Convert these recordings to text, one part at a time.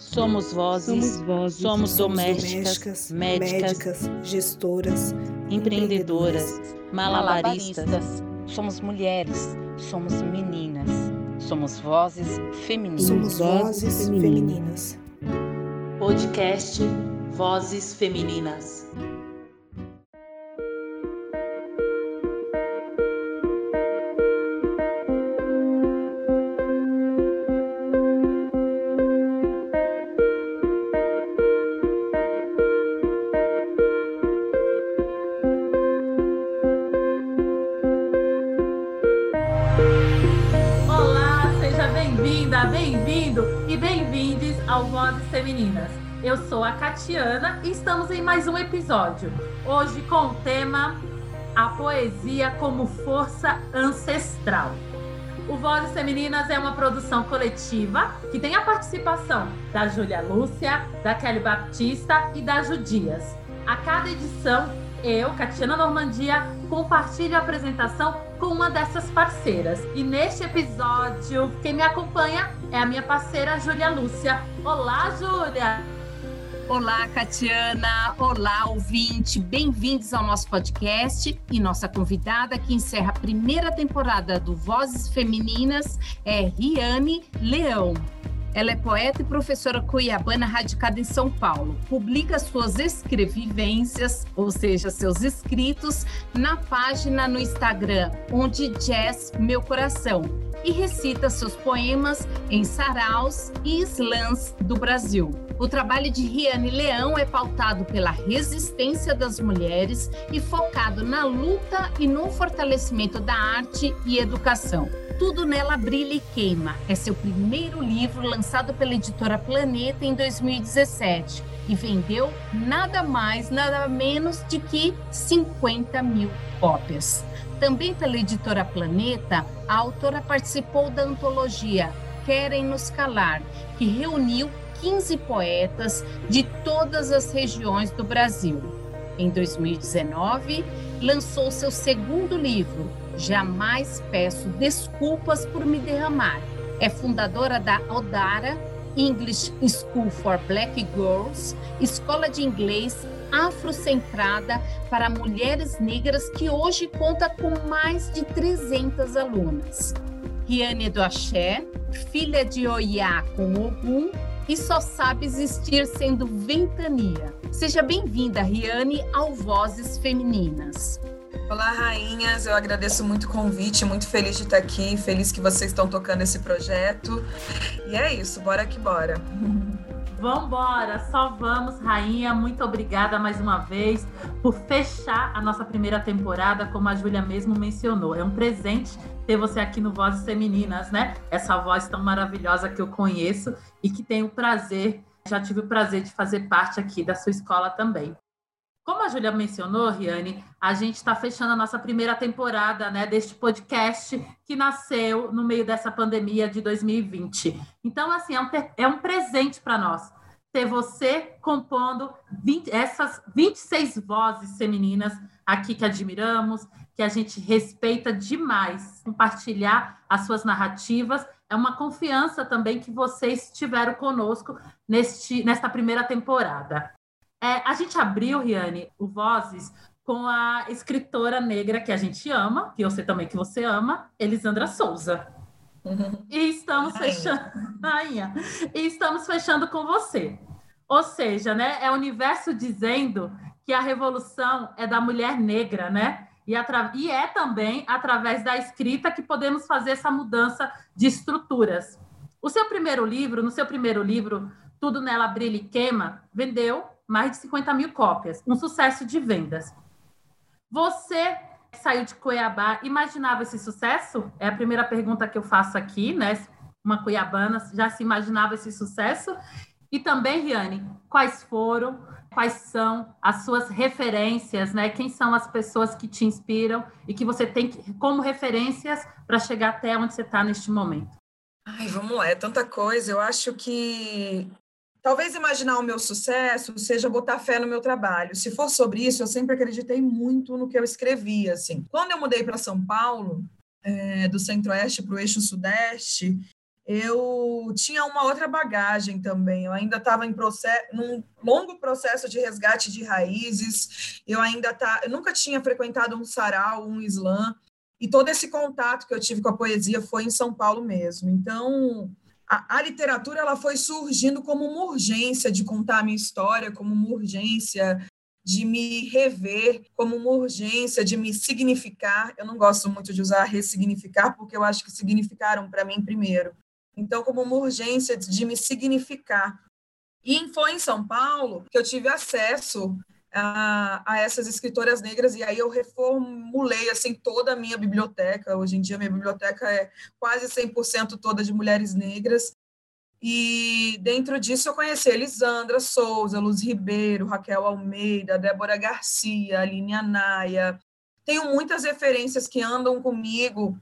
Somos vozes, Somos vozes, somos Somos domésticas, médicas, médicas, gestoras, empreendedoras, malabaristas. Somos mulheres, somos meninas, somos vozes femininas. Somos vozes femininas. Podcast Vozes Femininas. Femininas. Eu sou a Catiana e estamos em mais um episódio. Hoje com o tema A Poesia como Força Ancestral. O Vozes Femininas é uma produção coletiva que tem a participação da Júlia Lúcia, da Kelly Baptista e da Judias. A cada edição, eu, Catiana Normandia, compartilho a apresentação com uma dessas parceiras. E neste episódio, quem me acompanha é a minha parceira Júlia Lúcia. Olá, Júlia! Olá, Catiana. Olá, ouvinte. Bem-vindos ao nosso podcast. E nossa convidada que encerra a primeira temporada do Vozes Femininas é Riane Leão. Ela é poeta e professora cuiabana radicada em São Paulo. Publica suas escrevivências, ou seja, seus escritos, na página no Instagram Onde Jazz Meu Coração e recita seus poemas em saraus e slams do Brasil. O trabalho de Riane Leão é pautado pela resistência das mulheres e focado na luta e no fortalecimento da arte e educação. Tudo nela brilha e queima. É seu primeiro livro lançado pela editora Planeta em 2017 e vendeu nada mais, nada menos de que 50 mil cópias. Também pela editora Planeta, a autora participou da antologia Querem Nos Calar, que reuniu 15 poetas de todas as regiões do Brasil. Em 2019, lançou seu segundo livro, Jamais Peço Desculpas por Me Derramar. É fundadora da Odara, English School for Black Girls, escola de inglês afrocentrada para mulheres negras que hoje conta com mais de 300 alunas. Riane do Axé, filha de Oiá com Ogum e só sabe existir sendo ventania. Seja bem-vinda, Riane, ao Vozes Femininas. Olá, rainhas. Eu agradeço muito o convite, muito feliz de estar aqui, feliz que vocês estão tocando esse projeto. E é isso, bora que bora. Vambora, só vamos, rainha. Muito obrigada mais uma vez por fechar a nossa primeira temporada, como a Júlia mesmo mencionou. É um presente ter você aqui no Vozes Femininas, né? Essa voz tão maravilhosa que eu conheço e que tenho o prazer, já tive o prazer de fazer parte aqui da sua escola também. Como a Júlia mencionou, Riane, a gente está fechando a nossa primeira temporada né, deste podcast que nasceu no meio dessa pandemia de 2020. Então, assim, é um, é um presente para nós ter você compondo 20, essas 26 vozes femininas aqui que admiramos, que a gente respeita demais. Compartilhar as suas narrativas é uma confiança também que vocês tiveram conosco neste, nesta primeira temporada. É, a gente abriu, Riane, o Vozes com a escritora negra que a gente ama, que eu sei também que você ama, Elisandra Souza. Uhum. E estamos Rainha. fechando, rainha, e estamos fechando com você. Ou seja, né, é o universo dizendo que a revolução é da mulher negra, né? E, atra- e é também através da escrita que podemos fazer essa mudança de estruturas. O seu primeiro livro, no seu primeiro livro, Tudo Nela Brilha e Queima, vendeu mais de 50 mil cópias, um sucesso de vendas. Você saiu de Cuiabá, imaginava esse sucesso? É a primeira pergunta que eu faço aqui, né? Uma cuiabana já se imaginava esse sucesso? E também, Riane, quais foram, quais são as suas referências, né? Quem são as pessoas que te inspiram e que você tem como referências para chegar até onde você está neste momento? Ai, vamos lá, é tanta coisa. Eu acho que talvez imaginar o meu sucesso seja botar fé no meu trabalho. Se for sobre isso, eu sempre acreditei muito no que eu escrevia. Assim. Quando eu mudei para São Paulo, é, do Centro-Oeste para o Eixo Sudeste, eu tinha uma outra bagagem também. Eu ainda estava em processo, num longo processo de resgate de raízes. Eu ainda tá, eu nunca tinha frequentado um sarau, um slam, e todo esse contato que eu tive com a poesia foi em São Paulo mesmo. Então, a, a literatura ela foi surgindo como uma urgência de contar a minha história, como uma urgência de me rever, como uma urgência de me significar. Eu não gosto muito de usar ressignificar, porque eu acho que significaram para mim primeiro. Então, como uma urgência de me significar. E foi em São Paulo que eu tive acesso a, a, essas escritoras negras e aí eu reformulei assim toda a minha biblioteca. Hoje em dia minha biblioteca é quase 100% toda de mulheres negras. E dentro disso eu conheci Elisandra Souza, Luz Ribeiro, Raquel Almeida, Débora Garcia, Aline Anaia. Tenho muitas referências que andam comigo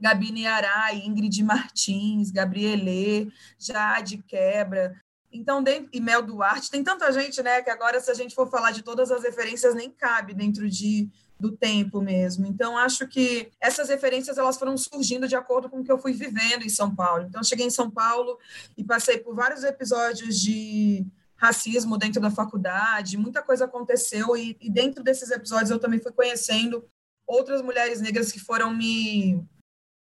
Gabi Arai, Ingrid Martins, Gabriele, Jade Quebra. Então, e Mel Duarte, tem tanta gente, né, que agora, se a gente for falar de todas as referências, nem cabe dentro de, do tempo mesmo. Então, acho que essas referências elas foram surgindo de acordo com o que eu fui vivendo em São Paulo. Então, cheguei em São Paulo e passei por vários episódios de racismo dentro da faculdade, muita coisa aconteceu, e, e dentro desses episódios eu também fui conhecendo outras mulheres negras que foram me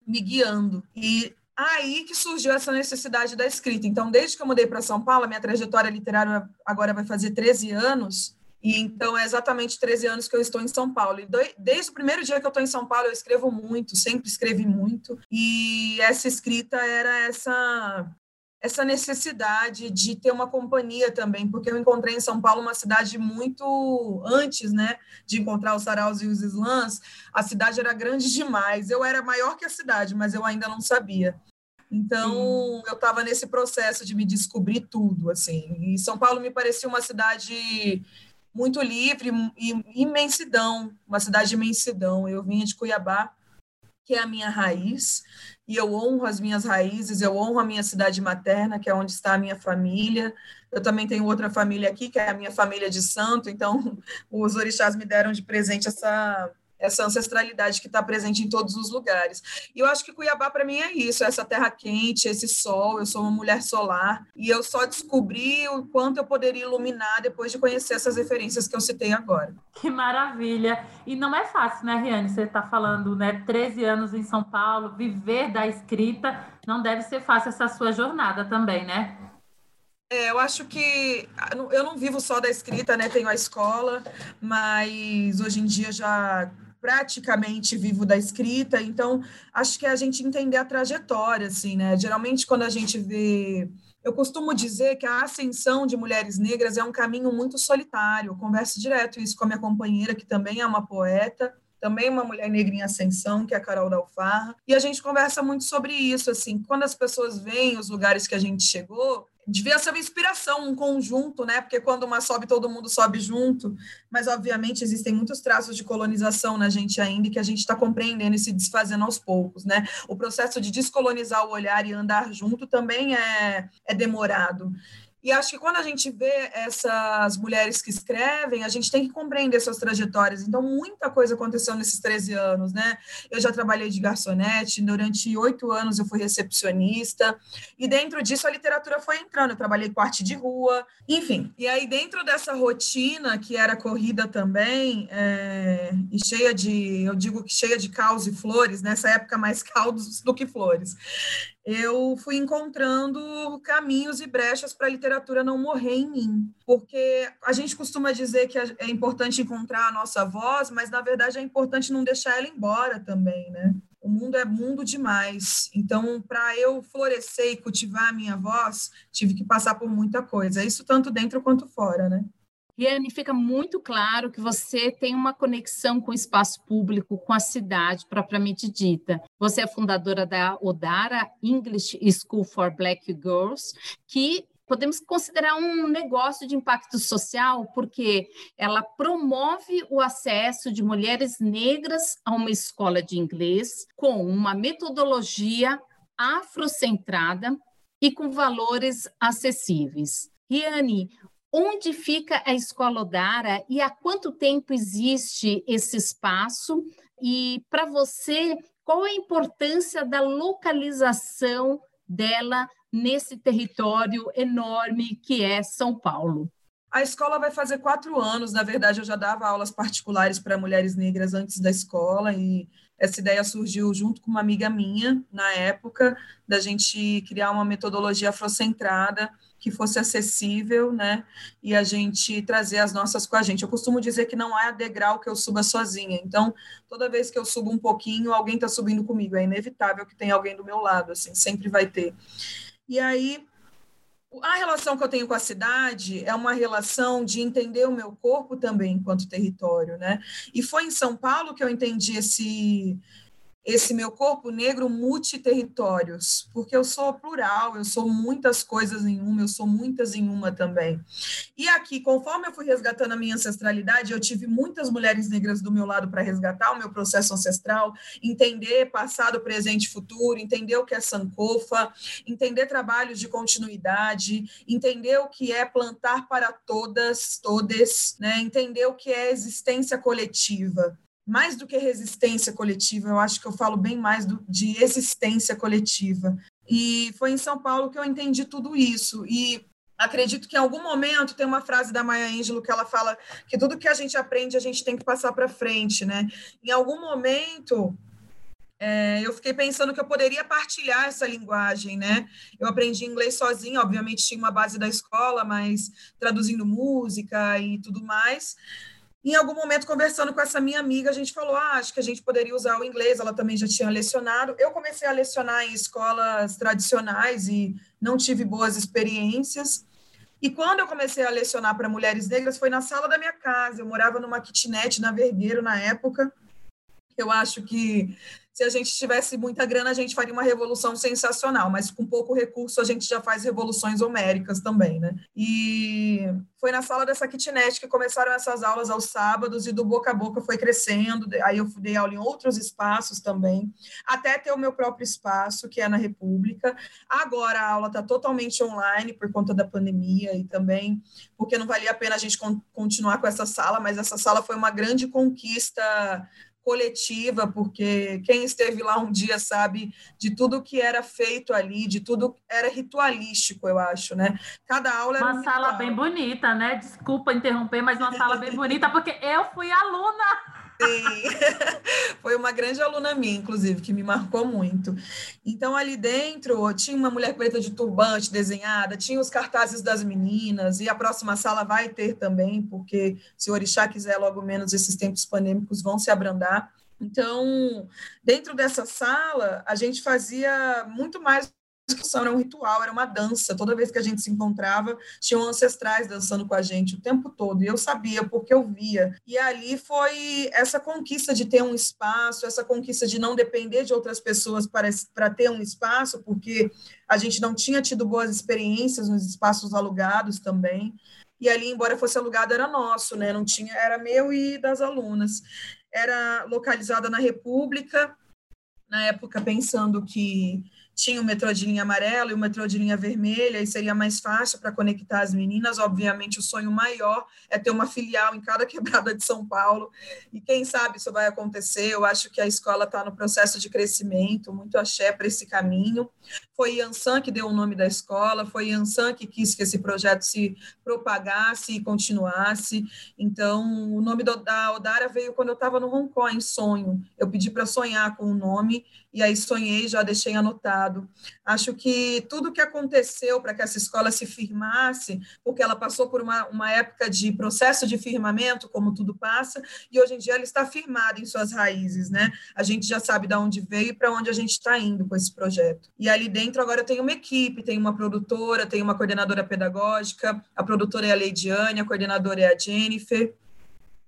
me guiando. E aí que surgiu essa necessidade da escrita. Então, desde que eu mudei para São Paulo, minha trajetória literária agora vai fazer 13 anos, e então é exatamente 13 anos que eu estou em São Paulo. E desde o primeiro dia que eu estou em São Paulo, eu escrevo muito, sempre escrevi muito. E essa escrita era essa essa necessidade de ter uma companhia também, porque eu encontrei em São Paulo uma cidade muito antes, né, de encontrar os saraus e os slams, a cidade era grande demais. Eu era maior que a cidade, mas eu ainda não sabia. Então, eu estava nesse processo de me descobrir tudo, assim. E São Paulo me parecia uma cidade muito livre e imensidão, uma cidade de imensidão. Eu vinha de Cuiabá, que é a minha raiz, e eu honro as minhas raízes, eu honro a minha cidade materna, que é onde está a minha família. Eu também tenho outra família aqui, que é a minha família de santo, então os orixás me deram de presente essa essa ancestralidade que está presente em todos os lugares. E eu acho que Cuiabá, para mim, é isso: essa terra quente, esse sol. Eu sou uma mulher solar e eu só descobri o quanto eu poderia iluminar depois de conhecer essas referências que eu citei agora. Que maravilha! E não é fácil, né, Riane? Você está falando, né, 13 anos em São Paulo, viver da escrita. Não deve ser fácil essa sua jornada também, né? É, eu acho que eu não vivo só da escrita, né? Tenho a escola, mas hoje em dia já praticamente vivo da escrita, então acho que é a gente entender a trajetória, assim, né? Geralmente quando a gente vê eu costumo dizer que a ascensão de mulheres negras é um caminho muito solitário. Eu converso direto isso com a minha companheira, que também é uma poeta, também uma mulher negra em ascensão, que é a Carol Dalfarra. E a gente conversa muito sobre isso, assim, quando as pessoas veem os lugares que a gente chegou, devia ser uma inspiração, um conjunto, né? Porque quando uma sobe, todo mundo sobe junto. Mas, obviamente, existem muitos traços de colonização na gente ainda que a gente está compreendendo e se desfazendo aos poucos, né? O processo de descolonizar o olhar e andar junto também é, é demorado. E acho que quando a gente vê essas mulheres que escrevem, a gente tem que compreender suas trajetórias. Então, muita coisa aconteceu nesses 13 anos, né? Eu já trabalhei de garçonete, durante oito anos eu fui recepcionista, e dentro disso a literatura foi entrando. Eu trabalhei com arte de rua, enfim. E aí, dentro dessa rotina, que era corrida também, é, e cheia de, eu digo que cheia de caos e flores, nessa época mais caldos do que flores eu fui encontrando caminhos e brechas para a literatura não morrer em mim. Porque a gente costuma dizer que é importante encontrar a nossa voz, mas na verdade é importante não deixar ela embora também, né? O mundo é mundo demais. Então, para eu florescer e cultivar a minha voz, tive que passar por muita coisa. Isso tanto dentro quanto fora, né? Riane, fica muito claro que você tem uma conexão com o espaço público, com a cidade propriamente dita. Você é fundadora da Odara English School for Black Girls, que podemos considerar um negócio de impacto social, porque ela promove o acesso de mulheres negras a uma escola de inglês com uma metodologia afrocentrada e com valores acessíveis. Riane, Onde fica a Escola Odara e há quanto tempo existe esse espaço? E para você, qual a importância da localização dela nesse território enorme que é São Paulo? A escola vai fazer quatro anos. Na verdade, eu já dava aulas particulares para mulheres negras antes da escola e essa ideia surgiu junto com uma amiga minha na época da gente criar uma metodologia afrocentrada que fosse acessível, né? E a gente trazer as nossas com a gente. Eu costumo dizer que não há degrau que eu suba sozinha. Então, toda vez que eu subo um pouquinho, alguém está subindo comigo. É inevitável que tenha alguém do meu lado, assim, sempre vai ter. E aí, a relação que eu tenho com a cidade é uma relação de entender o meu corpo também enquanto território, né? E foi em São Paulo que eu entendi esse esse meu corpo negro multiterritórios, porque eu sou plural, eu sou muitas coisas em uma, eu sou muitas em uma também. E aqui, conforme eu fui resgatando a minha ancestralidade, eu tive muitas mulheres negras do meu lado para resgatar o meu processo ancestral, entender passado, presente e futuro, entender o que é sankofa, entender trabalhos de continuidade, entender o que é plantar para todas, todes, né? entender o que é existência coletiva mais do que resistência coletiva, eu acho que eu falo bem mais do, de existência coletiva. E foi em São Paulo que eu entendi tudo isso. E acredito que em algum momento tem uma frase da Maya Angelou que ela fala que tudo que a gente aprende a gente tem que passar para frente, né? Em algum momento é, eu fiquei pensando que eu poderia partilhar essa linguagem, né? Eu aprendi inglês sozinha, obviamente tinha uma base da escola, mas traduzindo música e tudo mais. Em algum momento, conversando com essa minha amiga, a gente falou: ah, acho que a gente poderia usar o inglês. Ela também já tinha lecionado. Eu comecei a lecionar em escolas tradicionais e não tive boas experiências. E quando eu comecei a lecionar para mulheres negras, foi na sala da minha casa. Eu morava numa kitnet na Vergueiro na época. Eu acho que se a gente tivesse muita grana, a gente faria uma revolução sensacional, mas com pouco recurso a gente já faz revoluções homéricas também, né? E foi na sala dessa kitnet que começaram essas aulas aos sábados e do boca a boca foi crescendo. Aí eu dei aula em outros espaços também, até ter o meu próprio espaço, que é na República. Agora a aula está totalmente online por conta da pandemia e também porque não valia a pena a gente continuar com essa sala, mas essa sala foi uma grande conquista coletiva, porque quem esteve lá um dia sabe de tudo que era feito ali, de tudo era ritualístico, eu acho, né? Cada aula era uma um sala bem bonita, né? Desculpa interromper, mas uma sala bem bonita porque eu fui aluna. Sim. Foi uma grande aluna minha, inclusive, que me marcou muito. Então, ali dentro, tinha uma mulher preta de turbante desenhada, tinha os cartazes das meninas, e a próxima sala vai ter também, porque se o Orixá quiser, logo menos esses tempos pandêmicos vão se abrandar. Então, dentro dessa sala, a gente fazia muito mais discussão, era um ritual, era uma dança. Toda vez que a gente se encontrava, tinham ancestrais dançando com a gente o tempo todo. E eu sabia, porque eu via. E ali foi essa conquista de ter um espaço, essa conquista de não depender de outras pessoas para, para ter um espaço, porque a gente não tinha tido boas experiências nos espaços alugados também. E ali, embora fosse alugado, era nosso, né? Não tinha, era meu e das alunas. Era localizada na República, na época pensando que tinha o metrô de linha amarela e o metrô de linha vermelha, e seria mais fácil para conectar as meninas. Obviamente, o sonho maior é ter uma filial em cada quebrada de São Paulo, e quem sabe isso vai acontecer. Eu acho que a escola está no processo de crescimento, muito axé para esse caminho. Foi Yansan que deu o nome da escola, foi Yansan que quis que esse projeto se propagasse e continuasse. Então, o nome da Odara veio quando eu estava no Hong Kong, em sonho. Eu pedi para sonhar com o nome, e aí sonhei, já deixei anotado. Acho que tudo que aconteceu para que essa escola se firmasse, porque ela passou por uma, uma época de processo de firmamento, como tudo passa, e hoje em dia ela está firmada em suas raízes, né? A gente já sabe de onde veio e para onde a gente está indo com esse projeto. E ali dentro agora eu tenho uma equipe, tenho uma produtora, tenho uma coordenadora pedagógica, a produtora é a Leidiane, a coordenadora é a Jennifer,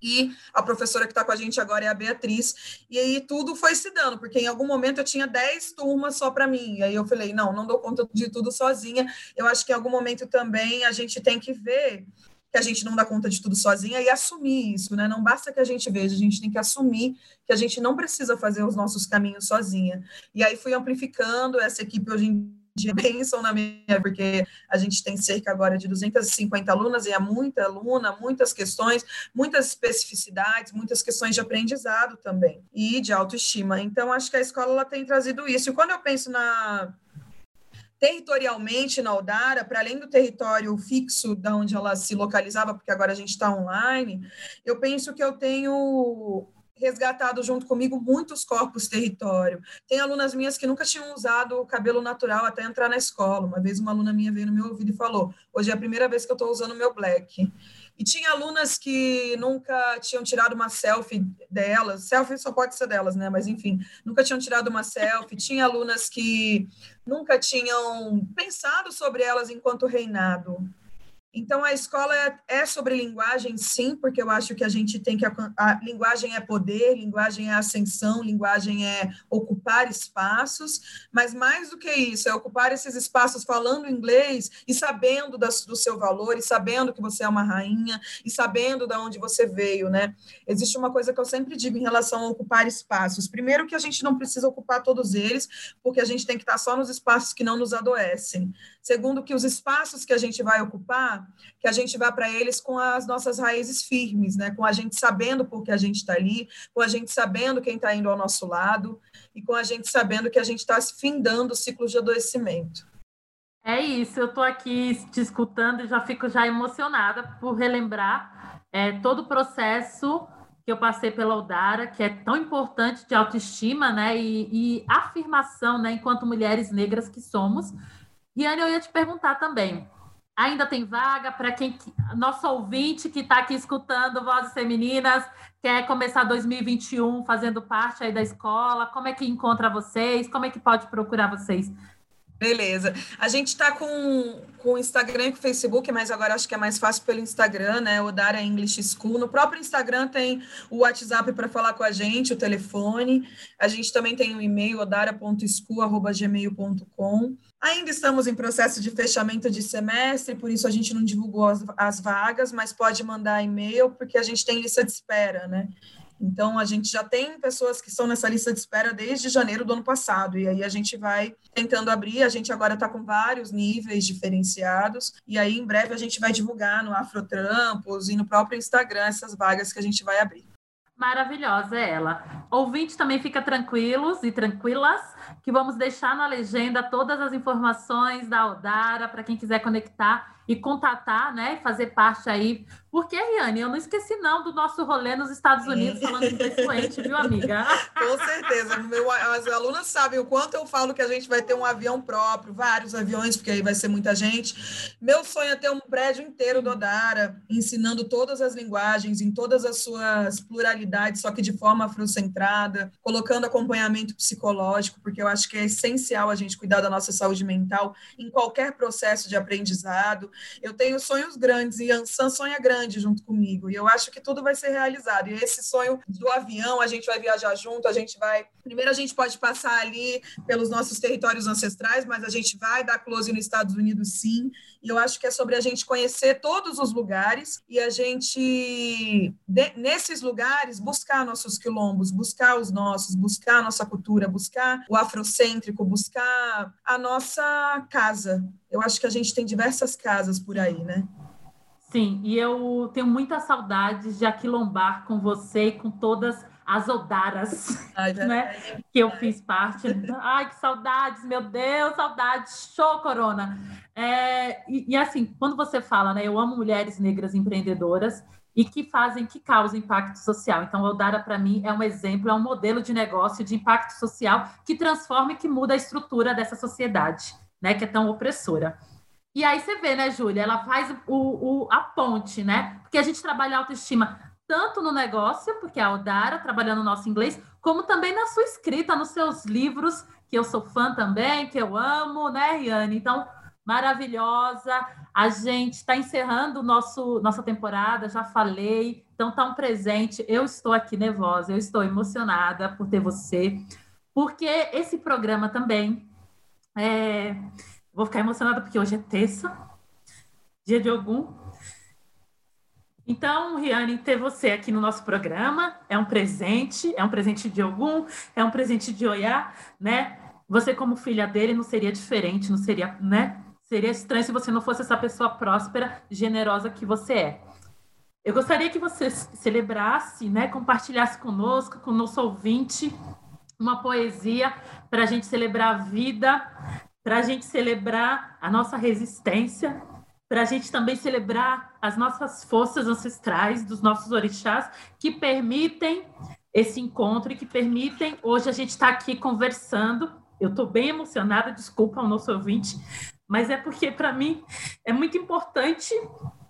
e a professora que está com a gente agora é a Beatriz. E aí tudo foi se dando, porque em algum momento eu tinha 10 turmas só para mim. E aí eu falei, não, não dou conta de tudo sozinha. Eu acho que em algum momento também a gente tem que ver que a gente não dá conta de tudo sozinha e assumir isso, né? Não basta que a gente veja, a gente tem que assumir que a gente não precisa fazer os nossos caminhos sozinha. E aí fui amplificando essa equipe hoje em de bênção na minha, porque a gente tem cerca agora de 250 alunas, e é muita aluna, muitas questões, muitas especificidades, muitas questões de aprendizado também, e de autoestima. Então, acho que a escola ela tem trazido isso. E quando eu penso na territorialmente na Aldara, para além do território fixo da onde ela se localizava, porque agora a gente está online, eu penso que eu tenho resgatado junto comigo muitos corpos território. Tem alunas minhas que nunca tinham usado o cabelo natural até entrar na escola. Uma vez uma aluna minha veio no meu ouvido e falou: "Hoje é a primeira vez que eu estou usando o meu black". E tinha alunas que nunca tinham tirado uma selfie delas, selfie só pode ser delas, né? Mas enfim, nunca tinham tirado uma selfie. Tinha alunas que nunca tinham pensado sobre elas enquanto reinado. Então, a escola é, é, sobre linguagem, sim, porque eu acho que a gente tem que. A, linguagem é poder, linguagem é ascensão, linguagem é ocupar espaços, mas mais do que isso, é ocupar esses espaços falando inglês e sabendo das, do seu valor, e sabendo que você é uma rainha, e sabendo de onde você veio, né? Existe uma coisa que eu sempre digo em relação a ocupar espaços. Primeiro, que a gente não precisa ocupar todos eles, porque a gente tem que estar só nos espaços que não nos adoecem. Segundo, que os espaços que a gente vai ocupar, que a gente vá para eles com as nossas raízes firmes, né? com a gente sabendo por que a gente está ali, com a gente sabendo quem está indo ao nosso lado e com a gente sabendo que a gente está findando o ciclo de adoecimento. É isso, eu estou aqui te escutando e já fico já emocionada por relembrar é, todo o processo que eu passei pela Udara, que é tão importante de autoestima, né, e, e afirmação, né, enquanto mulheres negras que somos. E Anne, eu ia te perguntar também, Ainda tem vaga para quem nosso ouvinte que está aqui escutando Vozes Femininas quer começar 2021 fazendo parte aí da escola. Como é que encontra vocês? Como é que pode procurar vocês? Beleza. A gente está com, com o Instagram e com o Facebook, mas agora acho que é mais fácil pelo Instagram, né? O Dara English School. No próprio Instagram tem o WhatsApp para falar com a gente, o telefone. A gente também tem o um e-mail, odara.school.gmail.com. Ainda estamos em processo de fechamento de semestre, por isso a gente não divulgou as, as vagas, mas pode mandar e-mail, porque a gente tem lista de espera, né? Então, a gente já tem pessoas que estão nessa lista de espera desde janeiro do ano passado, e aí a gente vai tentando abrir. A gente agora está com vários níveis diferenciados, e aí em breve a gente vai divulgar no Afrotrampos e no próprio Instagram essas vagas que a gente vai abrir. Maravilhosa ela. Ouvinte também fica tranquilos e tranquilas, que vamos deixar na legenda todas as informações da Odara para quem quiser conectar e contatar, né, fazer parte aí. Porque, Riane, eu não esqueci não do nosso rolê nos Estados Unidos falando inglês fluente, viu, amiga? Com certeza. Meu, as alunas sabem o quanto eu falo que a gente vai ter um avião próprio, vários aviões, porque aí vai ser muita gente. Meu sonho é ter um prédio inteiro do Odara, ensinando todas as linguagens, em todas as suas pluralidades, só que de forma afrocentrada, colocando acompanhamento psicológico, porque eu acho que é essencial a gente cuidar da nossa saúde mental em qualquer processo de aprendizado. Eu tenho sonhos grandes e Ansan sonha grande junto comigo. E eu acho que tudo vai ser realizado. E esse sonho do avião, a gente vai viajar junto, a gente vai. Primeiro, a gente pode passar ali pelos nossos territórios ancestrais, mas a gente vai dar close nos Estados Unidos, sim. E eu acho que é sobre a gente conhecer todos os lugares e a gente, de, nesses lugares, buscar nossos quilombos, buscar os nossos, buscar a nossa cultura, buscar o afrocêntrico, buscar a nossa casa. Eu acho que a gente tem diversas casas por aí, né? Sim, e eu tenho muita saudade de aquilombar com você e com todas as Odaras, Ai, né? Que eu fiz parte. Ai, que saudades, meu Deus, saudades. Show, Corona. É, e, e, assim, quando você fala, né? Eu amo mulheres negras empreendedoras e que fazem, que causam impacto social. Então, a Odara, para mim, é um exemplo, é um modelo de negócio de impacto social que transforma e que muda a estrutura dessa sociedade, né? Que é tão opressora. E aí você vê, né, Júlia? Ela faz o, o, a ponte, né? Porque a gente trabalha autoestima tanto no negócio, porque a Odara trabalhando o nosso inglês, como também na sua escrita, nos seus livros, que eu sou fã também, que eu amo, né, Riane? Então, maravilhosa. A gente está encerrando nosso, nossa temporada, já falei. Então, tá um presente. Eu estou aqui nervosa, eu estou emocionada por ter você, porque esse programa também. É... Vou ficar emocionada porque hoje é terça, dia de algum. Então, Riane, ter você aqui no nosso programa é um presente, é um presente de algum, é um presente de Oiá, né? Você, como filha dele, não seria diferente, não seria, né? Seria estranho se você não fosse essa pessoa próspera, generosa que você é. Eu gostaria que você celebrasse, né, compartilhasse conosco, com o nosso ouvinte, uma poesia para a gente celebrar a vida para a gente celebrar a nossa resistência, para a gente também celebrar as nossas forças ancestrais, dos nossos orixás, que permitem esse encontro e que permitem hoje a gente estar tá aqui conversando. Eu estou bem emocionada, desculpa ao nosso ouvinte, mas é porque para mim é muito importante,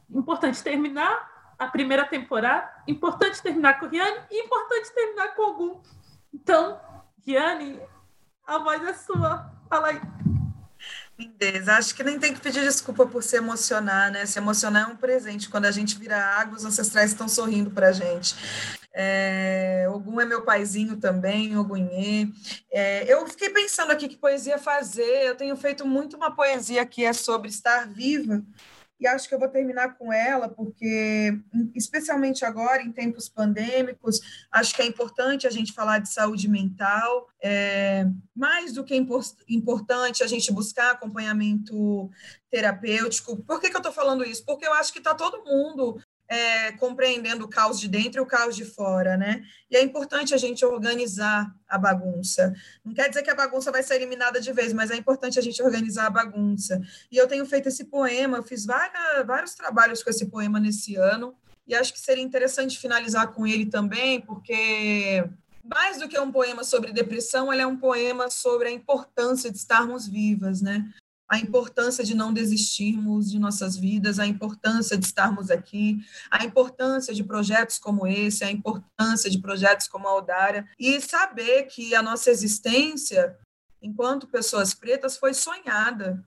importante terminar a primeira temporada, importante terminar com Riane e importante terminar com algum. Então, Riane, a voz é sua. Fala aí. Lindeza. Acho que nem tem que pedir desculpa por se emocionar, né? Se emocionar é um presente. Quando a gente vira água, os ancestrais estão sorrindo para a gente. É, Ogum é meu paizinho também, Ogunhê. É, eu fiquei pensando aqui que poesia fazer. Eu tenho feito muito uma poesia que é sobre estar viva e acho que eu vou terminar com ela, porque, especialmente agora, em tempos pandêmicos, acho que é importante a gente falar de saúde mental, é, mais do que importante a gente buscar acompanhamento terapêutico. Por que, que eu estou falando isso? Porque eu acho que está todo mundo é, compreendendo o caos de dentro e o caos de fora, né? E é importante a gente organizar a bagunça. Não quer dizer que a bagunça vai ser eliminada de vez, mas é importante a gente organizar a bagunça. E eu tenho feito esse poema, eu fiz vários trabalhos com esse poema nesse ano, e acho que seria interessante finalizar com ele também, porque mais do que um poema sobre depressão, ele é um poema sobre a importância de estarmos vivas, né? A importância de não desistirmos de nossas vidas, a importância de estarmos aqui, a importância de projetos como esse, a importância de projetos como a Aldara, e saber que a nossa existência, enquanto pessoas pretas, foi sonhada.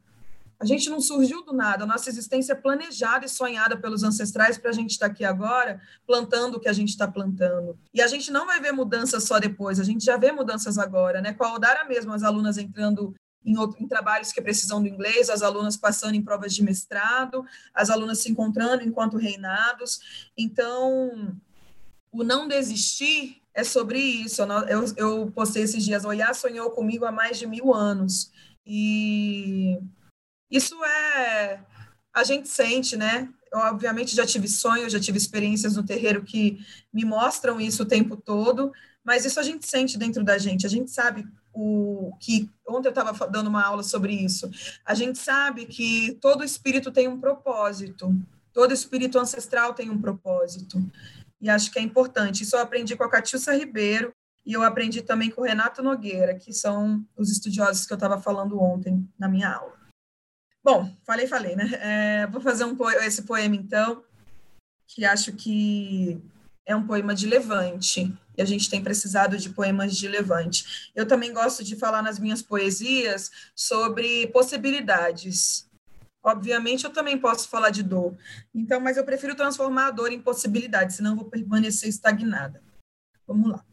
A gente não surgiu do nada, a nossa existência é planejada e sonhada pelos ancestrais para a gente estar aqui agora, plantando o que a gente está plantando. E a gente não vai ver mudanças só depois, a gente já vê mudanças agora, né? Com a Aldara mesmo, as alunas entrando em, em, trabalhos que precisam do inglês, as alunas passando em provas de mestrado, as alunas se encontrando enquanto reinados. Então, o não desistir é sobre isso. Eu, eu postei esses dias, Oiá sonhou comigo há mais de mil anos. E isso é. A gente sente, né? Eu, obviamente, já tive sonhos, já tive experiências no terreiro que me mostram isso o tempo todo, mas isso a gente sente dentro da gente. A gente sabe o que ontem eu estava dando uma aula sobre isso. A gente sabe que todo espírito tem um propósito, todo espírito ancestral tem um propósito. E acho que é importante. Isso eu aprendi com a Catiúcia Ribeiro e eu aprendi também com o Renato Nogueira, que são os estudiosos que eu estava falando ontem na minha aula. Bom, falei, falei, né? É, vou fazer um esse poema então, que acho que é um poema de Levante, e a gente tem precisado de poemas de Levante. Eu também gosto de falar nas minhas poesias sobre possibilidades. Obviamente, eu também posso falar de dor. Então, mas eu prefiro transformar a dor em possibilidade, senão eu vou permanecer estagnada. Vamos lá.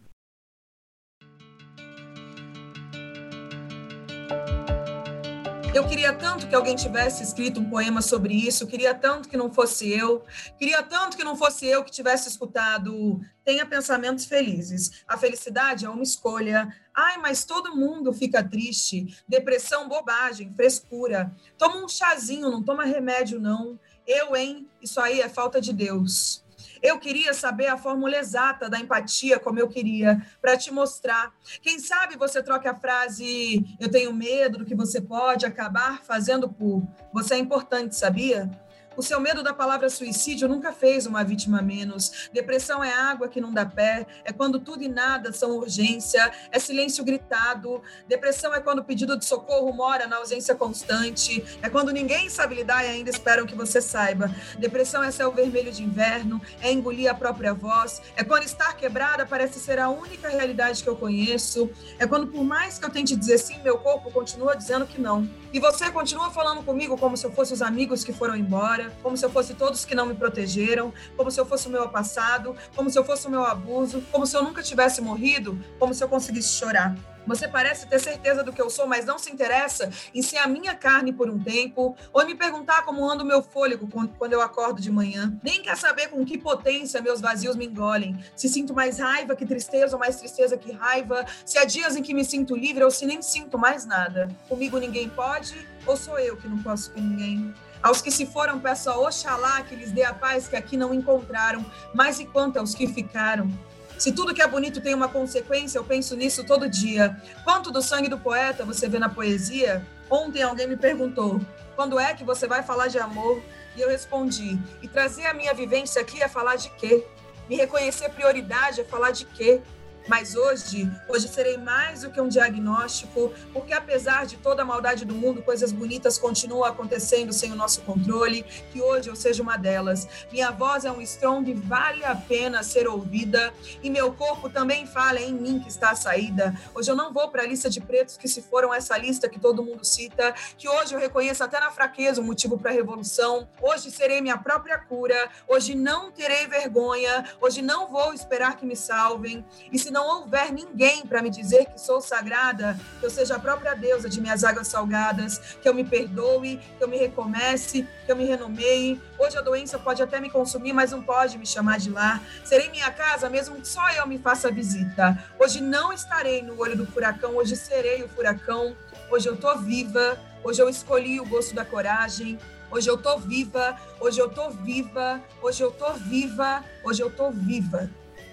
Eu queria tanto que alguém tivesse escrito um poema sobre isso, queria tanto que não fosse eu, queria tanto que não fosse eu que tivesse escutado Tenha pensamentos felizes. A felicidade é uma escolha. Ai, mas todo mundo fica triste. Depressão, bobagem, frescura. Toma um chazinho, não toma remédio, não. Eu, hein? Isso aí é falta de Deus. Eu queria saber a fórmula exata da empatia, como eu queria, para te mostrar. Quem sabe você troque a frase eu tenho medo do que você pode acabar fazendo por. Você é importante, sabia? O seu medo da palavra suicídio nunca fez uma vítima menos. Depressão é água que não dá pé, é quando tudo e nada são urgência, é silêncio gritado. Depressão é quando o pedido de socorro mora na ausência constante, é quando ninguém sabe lidar e ainda esperam que você saiba. Depressão é céu vermelho de inverno, é engolir a própria voz, é quando estar quebrada parece ser a única realidade que eu conheço, é quando por mais que eu tente dizer sim, meu corpo continua dizendo que não. E você continua falando comigo como se eu fosse os amigos que foram embora, como se eu fosse todos que não me protegeram, como se eu fosse o meu passado, como se eu fosse o meu abuso, como se eu nunca tivesse morrido, como se eu conseguisse chorar. Você parece ter certeza do que eu sou, mas não se interessa em ser a minha carne por um tempo, ou em me perguntar como anda o meu fôlego quando eu acordo de manhã. Nem quer saber com que potência meus vazios me engolem. Se sinto mais raiva que tristeza, ou mais tristeza que raiva. Se há dias em que me sinto livre, ou se nem sinto mais nada. Comigo ninguém pode, ou sou eu que não posso com ninguém? Aos que se foram, peço a Oxalá que lhes dê a paz que aqui não encontraram, mas e quanto aos que ficaram? Se tudo que é bonito tem uma consequência, eu penso nisso todo dia. Quanto do sangue do poeta você vê na poesia? Ontem alguém me perguntou: quando é que você vai falar de amor? E eu respondi: e trazer a minha vivência aqui é falar de quê? Me reconhecer prioridade é falar de quê? Mas hoje, hoje serei mais do que um diagnóstico, porque apesar de toda a maldade do mundo, coisas bonitas continuam acontecendo sem o nosso controle, que hoje eu seja uma delas. Minha voz é um strong, vale a pena ser ouvida, e meu corpo também fala é em mim que está a saída. Hoje eu não vou para a lista de pretos que se foram essa lista que todo mundo cita, que hoje eu reconheço até na fraqueza o motivo para a revolução. Hoje serei minha própria cura, hoje não terei vergonha, hoje não vou esperar que me salvem. E se não houver ninguém para me dizer que sou sagrada, que eu seja a própria deusa de minhas águas salgadas, que eu me perdoe, que eu me recomece, que eu me renomeie. Hoje a doença pode até me consumir, mas não pode me chamar de lá. Serei minha casa, mesmo que só eu me faça visita. Hoje não estarei no olho do furacão, hoje serei o furacão. Hoje eu tô viva, hoje eu escolhi o gosto da coragem, Hoje eu tô viva, hoje eu tô viva, hoje eu tô viva, hoje eu tô viva.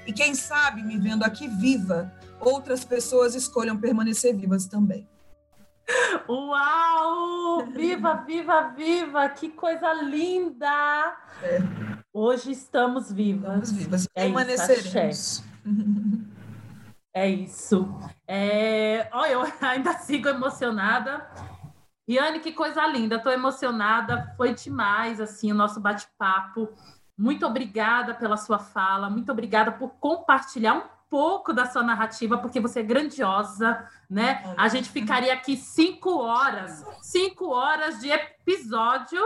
E quem sabe, me vendo aqui viva, outras pessoas escolham permanecer vivas também. Uau! Viva, viva, viva! Que coisa linda! É. Hoje estamos vivas. Estamos vivas. É Permaneceremos. Isso, é isso. É... Olha, eu ainda sigo emocionada. Iane, que coisa linda. Estou emocionada. Foi demais, assim, o nosso bate-papo. Muito obrigada pela sua fala, muito obrigada por compartilhar um pouco da sua narrativa, porque você é grandiosa, né? A gente ficaria aqui cinco horas, cinco horas de episódio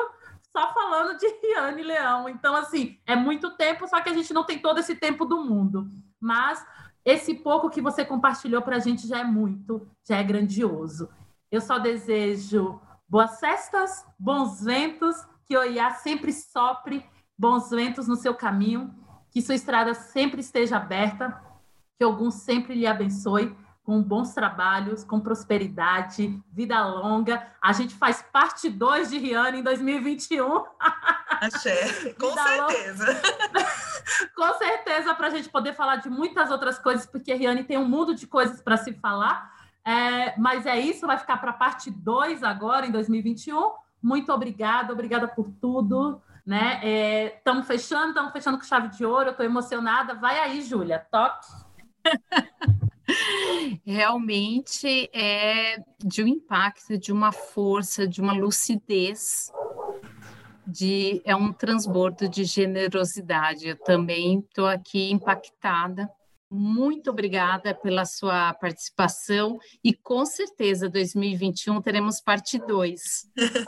só falando de Riane Leão. Então, assim, é muito tempo, só que a gente não tem todo esse tempo do mundo. Mas esse pouco que você compartilhou para a gente já é muito, já é grandioso. Eu só desejo boas festas, bons ventos, que o Iá sempre sopre bons ventos no seu caminho, que sua estrada sempre esteja aberta, que algum sempre lhe abençoe com bons trabalhos, com prosperidade, vida longa. A gente faz parte 2 de Rihanna em 2021. Axé, com certeza. com certeza, para a gente poder falar de muitas outras coisas, porque a Rihanna tem um mundo de coisas para se falar. É, mas é isso, vai ficar para a parte 2 agora, em 2021. Muito obrigada, obrigada por tudo né? Estamos é, fechando, estamos fechando com chave de ouro, eu estou emocionada. Vai aí, Júlia, toque. Realmente é de um impacto, de uma força, de uma lucidez, de é um transbordo de generosidade. Eu também estou aqui impactada muito obrigada pela sua participação e com certeza 2021 teremos parte 2.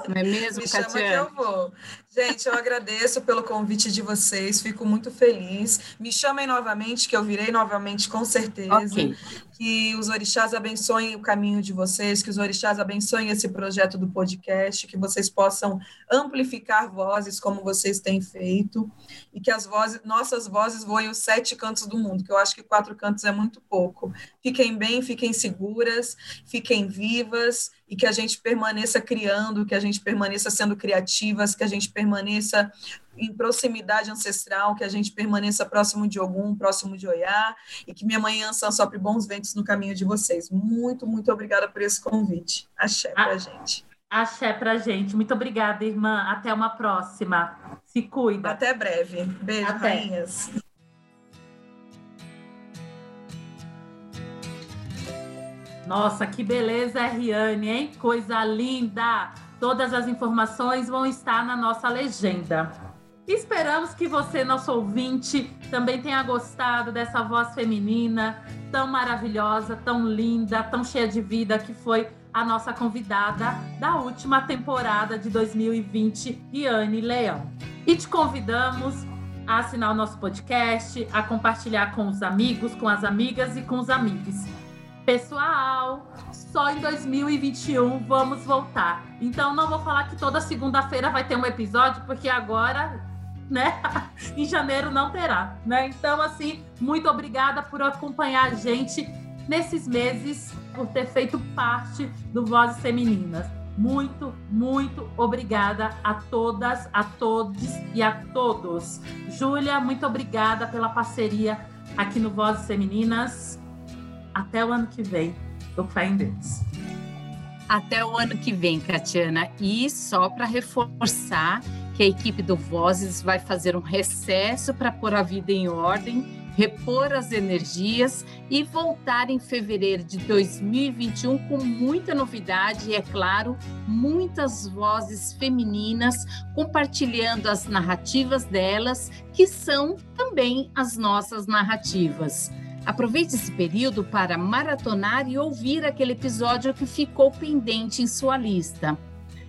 Não é mesmo, Me Catiane? chama que eu vou. Gente, eu agradeço pelo convite de vocês, fico muito feliz. Me chamem novamente, que eu virei novamente com certeza. Okay. Que os orixás abençoem o caminho de vocês, que os orixás abençoem esse projeto do podcast, que vocês possam amplificar vozes como vocês têm feito e que as vozes, nossas vozes voem os sete cantos do mundo, que eu acho que quatro cantos é muito pouco. Fiquem bem, fiquem seguras, fiquem vivas e que a gente permaneça criando, que a gente permaneça sendo criativas, que a gente permaneça em proximidade ancestral, que a gente permaneça próximo de Ogum, próximo de Oiá, e que minha mãe Ansan sopre bons ventos no caminho de vocês. Muito, muito obrigada por esse convite. Axé para a gente. Axé para gente. Muito obrigada, irmã. Até uma próxima. Se cuida. Até breve. Beijo, Até. rainhas. Nossa, que beleza, Riane, hein? Coisa linda! Todas as informações vão estar na nossa legenda. Esperamos que você, nosso ouvinte, também tenha gostado dessa voz feminina tão maravilhosa, tão linda, tão cheia de vida que foi a nossa convidada da última temporada de 2020, Riane Leão. E te convidamos a assinar o nosso podcast, a compartilhar com os amigos, com as amigas e com os amigos Pessoal, só em 2021 vamos voltar. Então não vou falar que toda segunda-feira vai ter um episódio, porque agora, né, em janeiro não terá, né? Então assim, muito obrigada por acompanhar a gente nesses meses, por ter feito parte do Vozes Femininas. Muito, muito obrigada a todas, a todos e a todos. Júlia, muito obrigada pela parceria aqui no Vozes Femininas. Até o ano que vem. Tô fé em Deus. Até o ano que vem, Catiana. E só para reforçar que a equipe do Vozes vai fazer um recesso para pôr a vida em ordem, repor as energias e voltar em fevereiro de 2021 com muita novidade e, é claro, muitas vozes femininas compartilhando as narrativas delas, que são também as nossas narrativas. Aproveite esse período para maratonar e ouvir aquele episódio que ficou pendente em sua lista.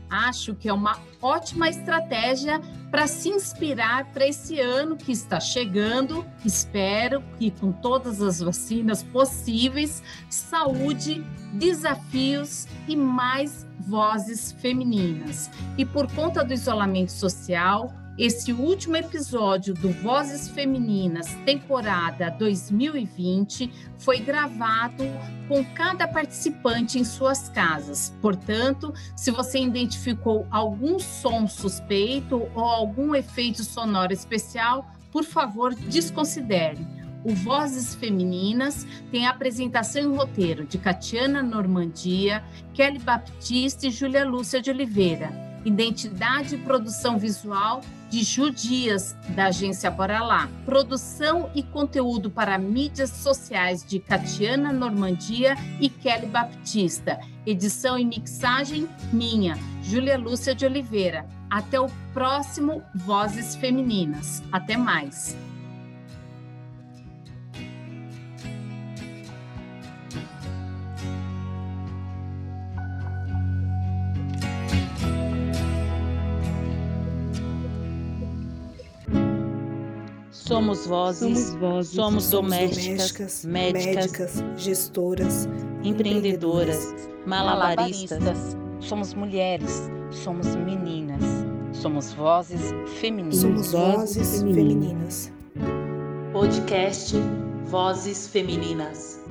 Acho que é uma ótima estratégia para se inspirar para esse ano que está chegando. Espero que com todas as vacinas possíveis, saúde, desafios e mais vozes femininas. E por conta do isolamento social, esse último episódio do Vozes Femininas, temporada 2020, foi gravado com cada participante em suas casas. Portanto, se você identificou algum som suspeito ou algum efeito sonoro especial, por favor, desconsidere. O Vozes Femininas tem a apresentação em roteiro de Catiana Normandia, Kelly Baptiste e Júlia Lúcia de Oliveira Identidade e Produção Visual de Judias, da agência Bora Lá. Produção e conteúdo para mídias sociais de Catiana Normandia e Kelly Baptista. Edição e mixagem minha, Júlia Lúcia de Oliveira. Até o próximo Vozes Femininas. Até mais. Somos vozes, somos, vozes, somos, domésticas, domésticas médicas, médicas, gestoras, empreendedoras, malabaristas. malabaristas. Somos mulheres, somos meninas, somos vozes femininas. Somos vozes femininas. Podcast Vozes Femininas.